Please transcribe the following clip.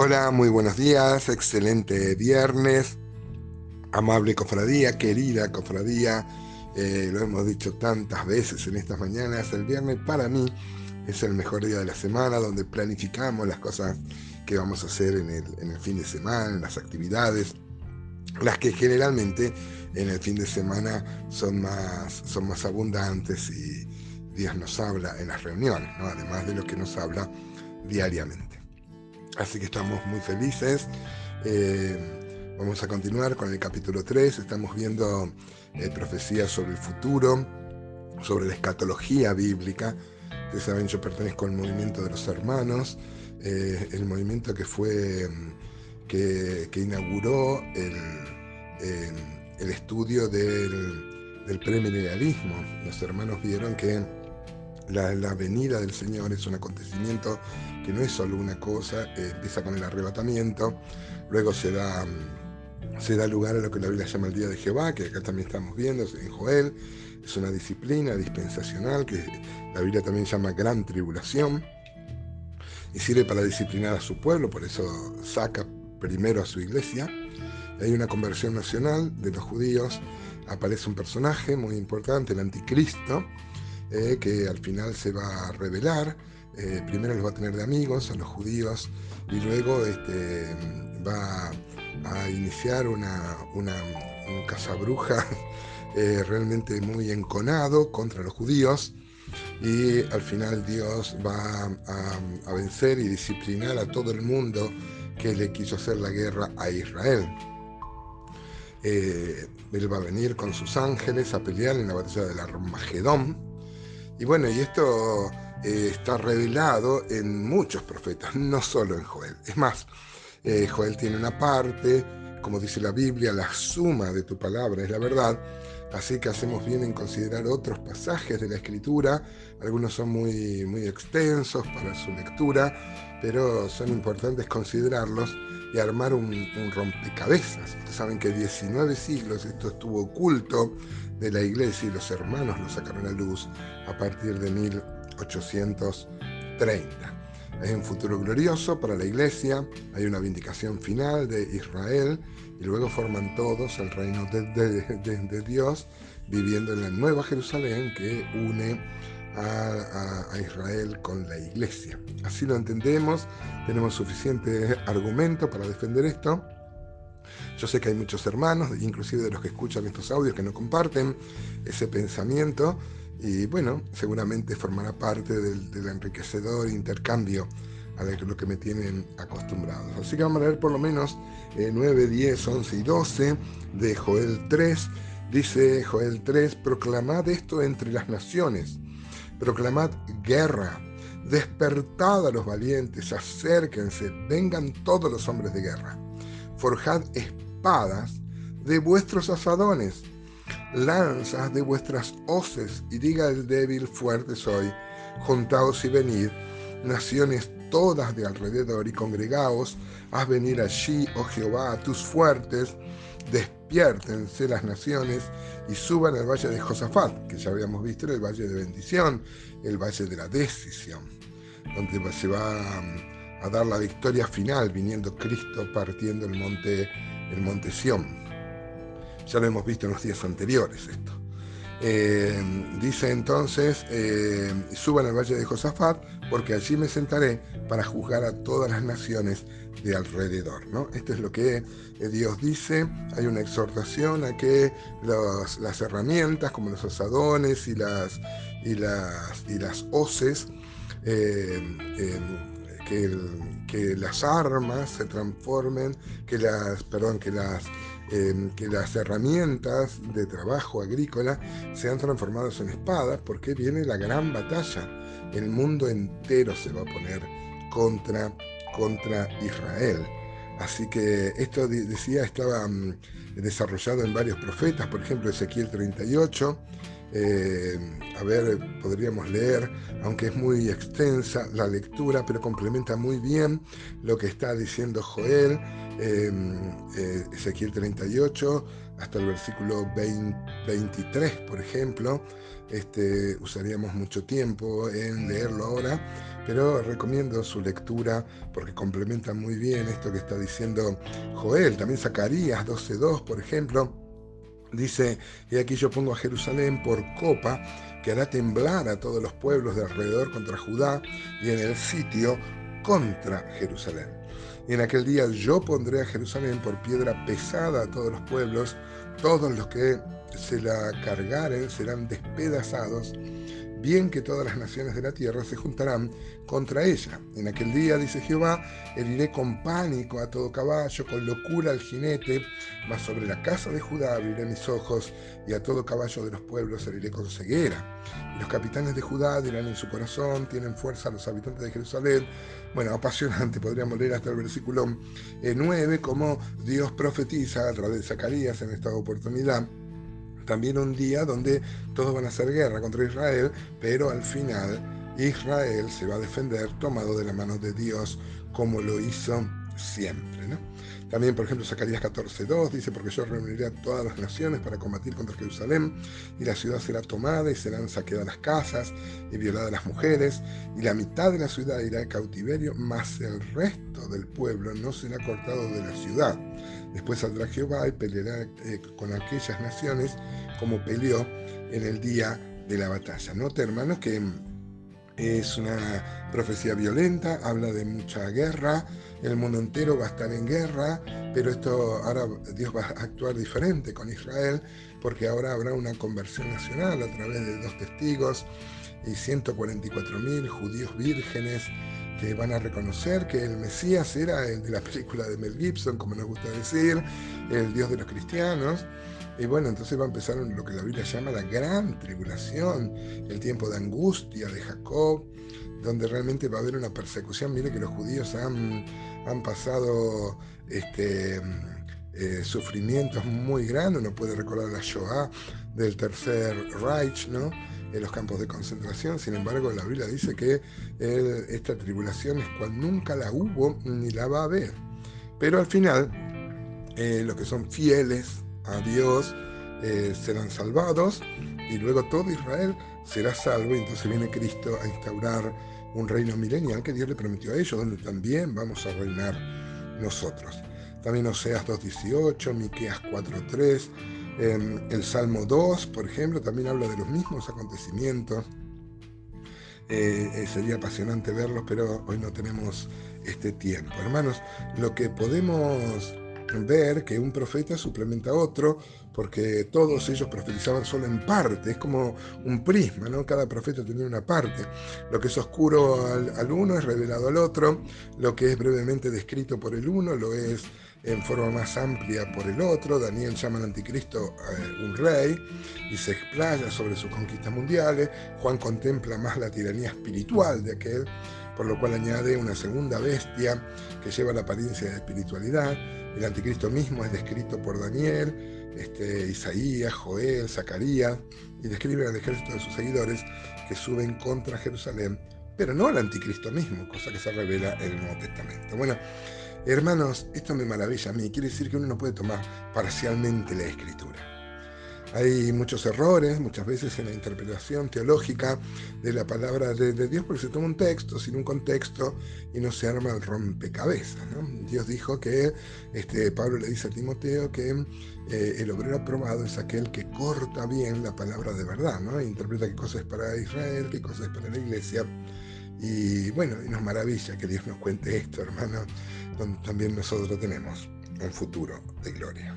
Hola, muy buenos días, excelente viernes, amable cofradía, querida cofradía, eh, lo hemos dicho tantas veces en estas mañanas, el viernes para mí es el mejor día de la semana donde planificamos las cosas que vamos a hacer en el, fin de semana, las actividades, las que generalmente en el fin de semana son más, son más abundantes y Dios nos habla en las reuniones, además de lo que nos habla diariamente. Así que estamos muy felices. Eh, vamos a continuar con el capítulo 3. Estamos viendo eh, profecías sobre el futuro, sobre la escatología bíblica. Ustedes saben, yo pertenezco al movimiento de los hermanos, eh, el movimiento que fue, que, inauguró el, el estudio del, del premilenialismo. Los hermanos vieron que la, venida del Señor es un acontecimiento que no es solo una cosa, eh, empieza con el arrebatamiento, luego se da, mm, se da lugar a lo que la Biblia llama el día de Jehová, que acá también estamos viendo en Joel, es una disciplina dispensacional que la Biblia también llama gran tribulación y sirve para disciplinar a su pueblo, por eso saca primero a su iglesia. Hay una conversión nacional de los judíos, aparece un personaje muy importante, el anticristo, eh, que al final se va a revelar. Eh, primero los va a tener de amigos a los judíos y luego este, va a iniciar una, una un cazabruja eh, realmente muy enconado contra los judíos y al final Dios va a, vencer y disciplinar a todo el mundo que le quiso hacer la guerra a Israel. él va a venir con sus ángeles a pelear en la batalla del Armagedón y bueno, y esto eh, está revelado en muchos profetas, no solo en Joel. Es más, eh, Joel tiene una parte, como dice la Biblia, la suma de tu palabra es la verdad. Así que hacemos bien en considerar otros pasajes de la escritura. Algunos son muy, muy extensos para su lectura, pero son importantes considerarlos y armar un, rompecabezas. Ustedes saben que 19 siglos esto estuvo oculto de la iglesia y los hermanos lo sacaron a luz a partir de 1830. Es un futuro glorioso para la iglesia, hay una vindicación final de Israel y luego forman todos el reino de, Dios viviendo en la nueva Jerusalén que une a, Israel con la iglesia. Así lo entendemos, tenemos suficiente argumento para defender esto yo sé que hay muchos hermanos, inclusive de los que escuchan estos audios, que no comparten ese pensamiento y bueno, seguramente formará parte del, enriquecedor intercambio a lo que me tienen acostumbrados. Así que vamos a leer por lo menos 9, 10, 11 y 12 de Joel 3. Dice Joel 3, proclamad esto entre las naciones, proclamad guerra, despertad a los valientes, acérquense, vengan todos los hombres de guerra. Forjad espadas de vuestros asadones, lanzas de vuestras hoces, y diga el débil, fuerte soy, juntaos y venid, naciones todas de alrededor, y congregaos, haz venir allí, oh Jehová, a tus fuertes, despiértense las naciones y suban al valle de Josafat, que ya habíamos visto en el valle de bendición, el valle de la decisión, donde se va a dar la victoria final viniendo Cristo partiendo el monte, el monte Sión. Ya lo hemos visto en los días anteriores esto. Eh, dice entonces, eh, suban al valle de Josafat, porque allí me sentaré para juzgar a todas las naciones de alrededor. ¿no? Esto es lo que eh, Dios dice. Hay una exhortación a que las herramientas como los asadones y las, y las, y las hoces que, las armas se transformen, que las, perdón, que las, que las herramientas de trabajo agrícola sean transformadas en espadas, porque viene la gran batalla. El mundo entero se va a poner contra, contra Israel. Así que esto decía estaba mm, desarrollado en varios profetas, por ejemplo Ezequiel 38, Eh, a ver, podríamos leer, aunque es muy extensa la lectura, pero complementa muy bien lo que está diciendo Joel, eh, eh, Ezequiel 38, hasta el versículo 23, por ejemplo. Este, usaríamos mucho tiempo en leerlo ahora, pero recomiendo su lectura porque complementa muy bien esto que está diciendo Joel. También Zacarías 12.2, por ejemplo Dice, y aquí yo pongo a Jerusalén por copa que hará temblar a todos los pueblos de alrededor contra Judá y en el sitio contra Jerusalén. Y en aquel día yo pondré a Jerusalén por piedra pesada a todos los pueblos, todos los que se la cargaren serán despedazados bien que todas las naciones de la tierra se juntarán contra ella. En aquel día, dice Jehová, heriré con pánico a todo caballo, con locura al jinete, mas sobre la casa de Judá abriré mis ojos, y a todo caballo de los pueblos heriré con ceguera. Y los capitanes de Judá dirán en su corazón, tienen fuerza los habitantes de Jerusalén. Bueno, apasionante, podríamos leer hasta el versículo 9, eh, como Dios profetiza a través de Zacarías en esta oportunidad también un día donde todos van a hacer guerra contra Israel, pero al final Israel se va a defender tomado de la mano de Dios como lo hizo siempre. También, por ejemplo, Zacarías 14.2 dice, porque yo reuniré a todas las naciones para combatir contra Jerusalén, y la ciudad será tomada y serán saqueadas las casas y violadas las mujeres, y la mitad de la ciudad irá a cautiverio, mas el resto del pueblo no será cortado de la ciudad. Después saldrá Jehová y peleará eh, con aquellas naciones como peleó en el día de la batalla. Note, hermanos, que es una profecía violenta, habla de mucha guerra, el mundo entero va a estar en guerra, pero esto ahora Dios va a actuar diferente con Israel, porque ahora habrá una conversión nacional a través de dos testigos y 144 mil judíos vírgenes que van a reconocer que el Mesías era el de la película de Mel Gibson, como nos gusta decir, el Dios de los cristianos. Y bueno, entonces va a empezar lo que la Biblia llama la gran tribulación, el tiempo de angustia de Jacob, donde realmente va a haber una persecución. Mire que los judíos han, han pasado este, eh, sufrimientos muy grandes, uno puede recordar la Shoah del Tercer Reich, ¿no? En los campos de concentración. Sin embargo, la Biblia dice que esta tribulación es cual nunca la hubo ni la va a haber. Pero al final, eh, los que son fieles a Dios eh, serán salvados y luego todo Israel será salvo y entonces viene Cristo a instaurar un reino milenial que Dios le prometió a ellos, donde también vamos a reinar nosotros. También Oseas 2.18, Miqueas 4.3, el Salmo 2, por ejemplo, también habla de los mismos acontecimientos. Eh, eh, sería apasionante verlos, pero hoy no tenemos este tiempo. Hermanos, lo que podemos ver que un profeta suplementa a otro, porque todos ellos profetizaban solo en parte, es como un prisma, ¿no? Cada profeta tenía una parte. Lo que es oscuro al, uno es revelado al otro, lo que es brevemente descrito por el uno lo es en forma más amplia por el otro. Daniel llama al anticristo eh, un rey y se explaya sobre sus conquistas mundiales. Juan contempla más la tiranía espiritual de aquel, por lo cual añade una segunda bestia que lleva la apariencia de espiritualidad. El anticristo mismo es descrito por Daniel, este, Isaías, Joel, Zacarías, y describe al ejército de sus seguidores que suben contra Jerusalén, pero no al anticristo mismo, cosa que se revela en el Nuevo Testamento. Bueno, hermanos, esto me maravilla a mí, quiere decir que uno no puede tomar parcialmente la escritura. Hay muchos errores muchas veces en la interpretación teológica de la palabra de, Dios porque se toma un texto sin un contexto y no se arma el rompecabezas. Dios dijo que, este, Pablo le dice a Timoteo que eh, el obrero aprobado es aquel que corta bien la palabra de verdad, ¿no? Interpreta qué cosa es para Israel, qué cosa es para la iglesia. Y bueno, nos maravilla que Dios nos cuente esto, hermano, donde también nosotros tenemos un futuro de gloria.